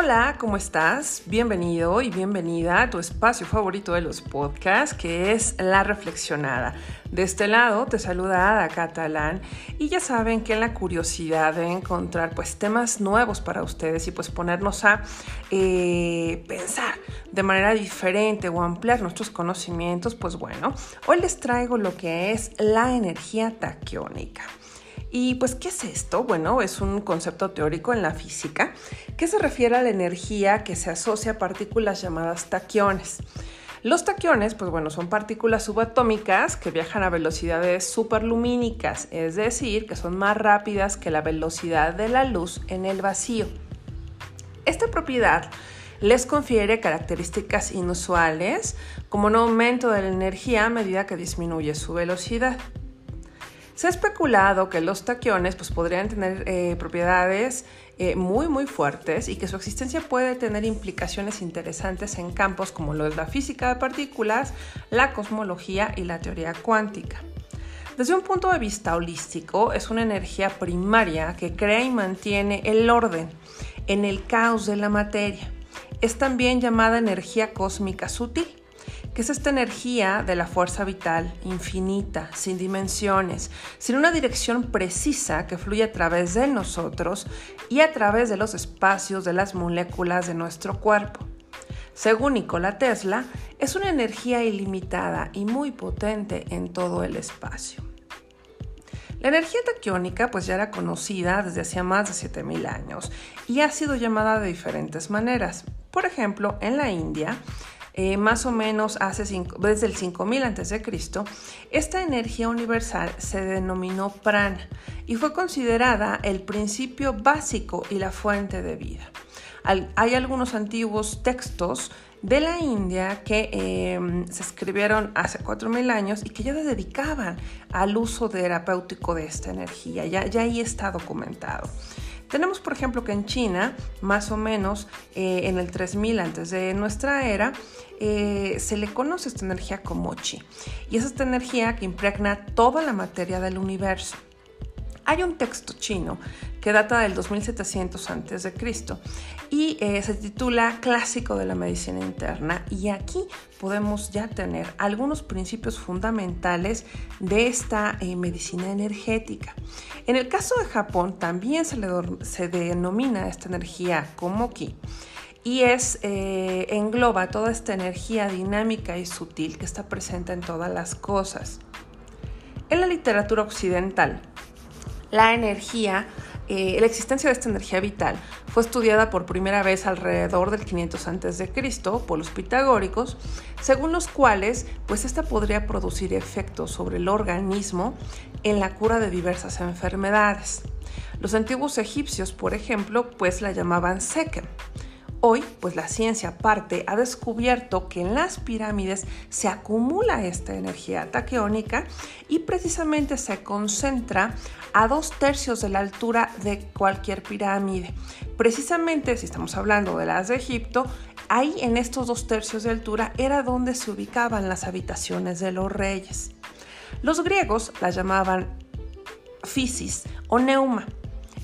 Hola, ¿cómo estás? Bienvenido y bienvenida a tu espacio favorito de los podcasts, que es La Reflexionada. De este lado te saluda Ada Catalán y ya saben que la curiosidad de encontrar pues temas nuevos para ustedes y pues ponernos a eh, pensar de manera diferente o ampliar nuestros conocimientos, pues bueno, hoy les traigo lo que es la energía taquiónica. Y pues, ¿qué es esto? Bueno, es un concepto teórico en la física que se refiere a la energía que se asocia a partículas llamadas taquiones. Los taquiones, pues bueno, son partículas subatómicas que viajan a velocidades superlumínicas, es decir, que son más rápidas que la velocidad de la luz en el vacío. Esta propiedad les confiere características inusuales, como un aumento de la energía a medida que disminuye su velocidad. Se ha especulado que los taquiones pues, podrían tener eh, propiedades eh, muy muy fuertes y que su existencia puede tener implicaciones interesantes en campos como lo es la física de partículas, la cosmología y la teoría cuántica. Desde un punto de vista holístico, es una energía primaria que crea y mantiene el orden en el caos de la materia. Es también llamada energía cósmica sutil que es esta energía de la fuerza vital, infinita, sin dimensiones, sin una dirección precisa que fluye a través de nosotros y a través de los espacios de las moléculas de nuestro cuerpo. Según Nikola Tesla, es una energía ilimitada y muy potente en todo el espacio. La energía taquiónica pues ya era conocida desde hacía más de 7000 años y ha sido llamada de diferentes maneras. Por ejemplo, en la India eh, más o menos hace desde el 5000 a.C., esta energía universal se denominó prana y fue considerada el principio básico y la fuente de vida. hay algunos antiguos textos de la India que em, se escribieron hace 4.000 años y que ya se dedicaban al uso terapéutico de esta energía, ya, ya ahí está documentado. Tenemos, por ejemplo, que en China, más o menos eh, en el 3000 antes de nuestra era, eh, se le conoce esta energía como chi. Y es esta energía que impregna toda la materia del universo. Hay un texto chino que data del 2700 a.C. y eh, se titula Clásico de la Medicina Interna y aquí podemos ya tener algunos principios fundamentales de esta eh, medicina energética. En el caso de Japón también se, le denomina esta energía como ki y es eh, engloba toda esta energía dinámica y sutil que está presente en todas las cosas. En la literatura occidental, la energía, eh, la existencia de esta energía vital fue estudiada por primera vez alrededor del 500 a.C. por los pitagóricos, según los cuales, pues esta podría producir efectos sobre el organismo en la cura de diversas enfermedades. Los antiguos egipcios, por ejemplo, pues la llamaban sekem Hoy, pues la ciencia parte ha descubierto que en las pirámides se acumula esta energía taqueónica y precisamente se concentra a dos tercios de la altura de cualquier pirámide. Precisamente, si estamos hablando de las de Egipto, ahí en estos dos tercios de altura era donde se ubicaban las habitaciones de los reyes. Los griegos la llamaban physis o neuma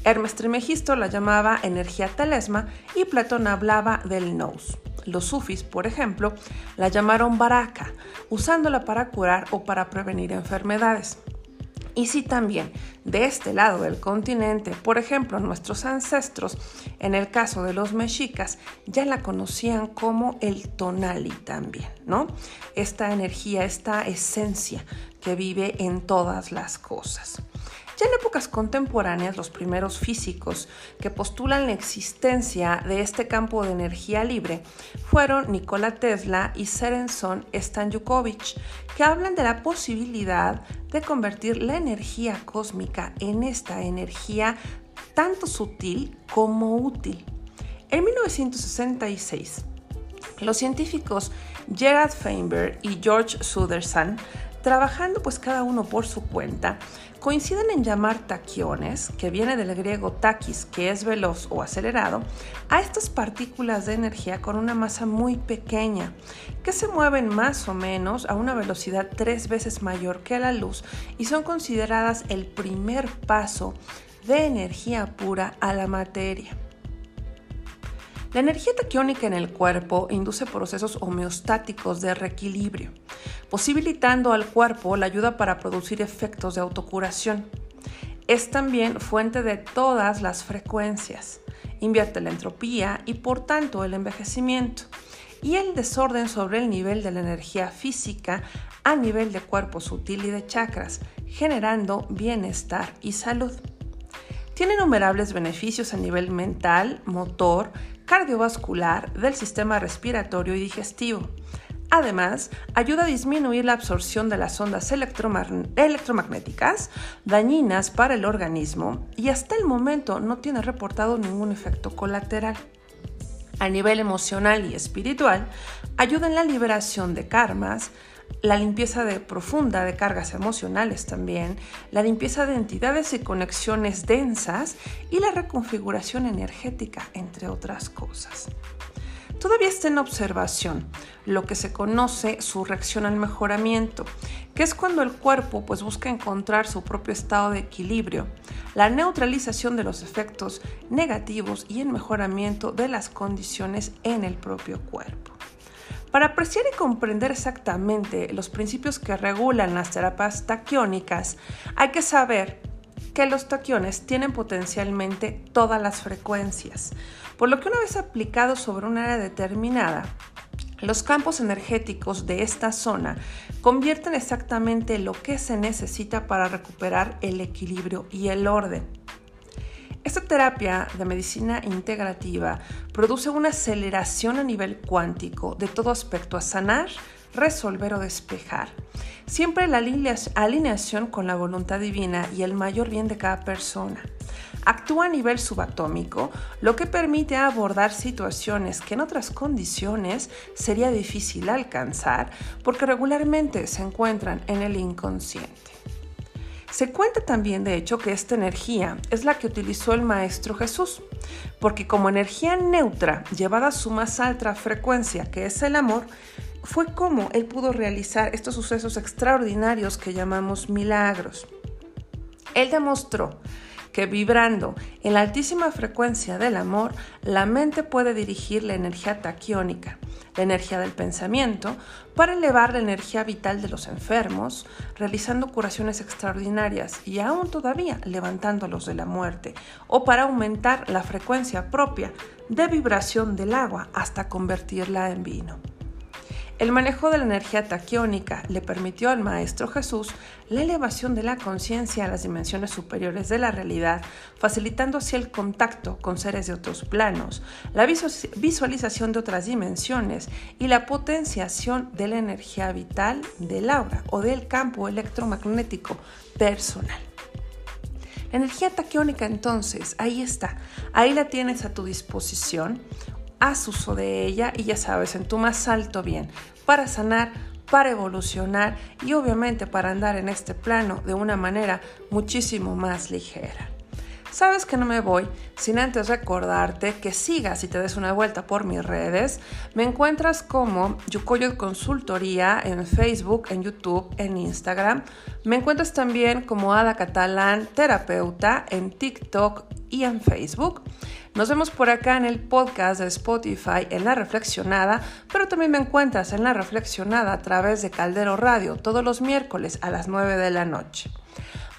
Hermes Trimegisto la llamaba energía telesma y Platón hablaba del nous. Los sufis, por ejemplo, la llamaron baraka, usándola para curar o para prevenir enfermedades. Y sí también, de este lado del continente, por ejemplo, nuestros ancestros, en el caso de los mexicas, ya la conocían como el tonali también, ¿no? Esta energía, esta esencia que vive en todas las cosas. Ya en épocas contemporáneas, los primeros físicos que postulan la existencia de este campo de energía libre fueron Nikola Tesla y Serenson Stanjukovic, que hablan de la posibilidad de convertir la energía cósmica en esta energía tanto sutil como útil. En 1966, los científicos Gerard Feinberg y George Suderson trabajando pues cada uno por su cuenta, coinciden en llamar taquiones, que viene del griego taquis, que es veloz o acelerado, a estas partículas de energía con una masa muy pequeña, que se mueven más o menos a una velocidad tres veces mayor que la luz y son consideradas el primer paso de energía pura a la materia. La energía taquiónica en el cuerpo induce procesos homeostáticos de reequilibrio, posibilitando al cuerpo la ayuda para producir efectos de autocuración. Es también fuente de todas las frecuencias. Invierte la entropía y por tanto el envejecimiento y el desorden sobre el nivel de la energía física a nivel de cuerpo sutil y de chakras, generando bienestar y salud. Tiene innumerables beneficios a nivel mental, motor, cardiovascular, del sistema respiratorio y digestivo. Además, ayuda a disminuir la absorción de las ondas electromagnéticas dañinas para el organismo y hasta el momento no tiene reportado ningún efecto colateral. A nivel emocional y espiritual, ayuda en la liberación de karmas, la limpieza profunda de cargas emocionales también, la limpieza de entidades y conexiones densas y la reconfiguración energética, entre otras cosas. Todavía está en observación lo que se conoce su reacción al mejoramiento, que es cuando el cuerpo pues, busca encontrar su propio estado de equilibrio, la neutralización de los efectos negativos y el mejoramiento de las condiciones en el propio cuerpo. Para apreciar y comprender exactamente los principios que regulan las terapias taquiónicas, hay que saber que los taquiones tienen potencialmente todas las frecuencias, por lo que una vez aplicados sobre un área determinada, los campos energéticos de esta zona convierten exactamente lo que se necesita para recuperar el equilibrio y el orden. Esta terapia de medicina integrativa produce una aceleración a nivel cuántico de todo aspecto a sanar, resolver o despejar. Siempre la alineación con la voluntad divina y el mayor bien de cada persona. Actúa a nivel subatómico, lo que permite abordar situaciones que en otras condiciones sería difícil alcanzar porque regularmente se encuentran en el inconsciente. Se cuenta también, de hecho, que esta energía es la que utilizó el Maestro Jesús, porque como energía neutra llevada a su más alta frecuencia, que es el amor, fue como él pudo realizar estos sucesos extraordinarios que llamamos milagros. Él demostró que vibrando en la altísima frecuencia del amor, la mente puede dirigir la energía taquiónica, la energía del pensamiento, para elevar la energía vital de los enfermos, realizando curaciones extraordinarias y aún todavía levantándolos de la muerte, o para aumentar la frecuencia propia de vibración del agua hasta convertirla en vino. El manejo de la energía taquiónica le permitió al Maestro Jesús la elevación de la conciencia a las dimensiones superiores de la realidad, facilitando así el contacto con seres de otros planos, la visualización de otras dimensiones y la potenciación de la energía vital del aura o del campo electromagnético personal. energía taquiónica entonces, ahí está, ahí la tienes a tu disposición haz uso de ella y ya sabes, en tu más alto bien, para sanar, para evolucionar y obviamente para andar en este plano de una manera muchísimo más ligera. Sabes que no me voy sin antes recordarte que sigas y te des una vuelta por mis redes. Me encuentras como Yukoyo Consultoría en Facebook, en YouTube, en Instagram. Me encuentras también como Ada Catalán Terapeuta en TikTok y en Facebook. Nos vemos por acá en el podcast de Spotify en La Reflexionada, pero también me encuentras en La Reflexionada a través de Caldero Radio todos los miércoles a las 9 de la noche.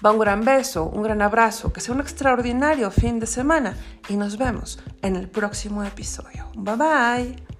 Va un gran beso, un gran abrazo, que sea un extraordinario fin de semana y nos vemos en el próximo episodio. Bye bye.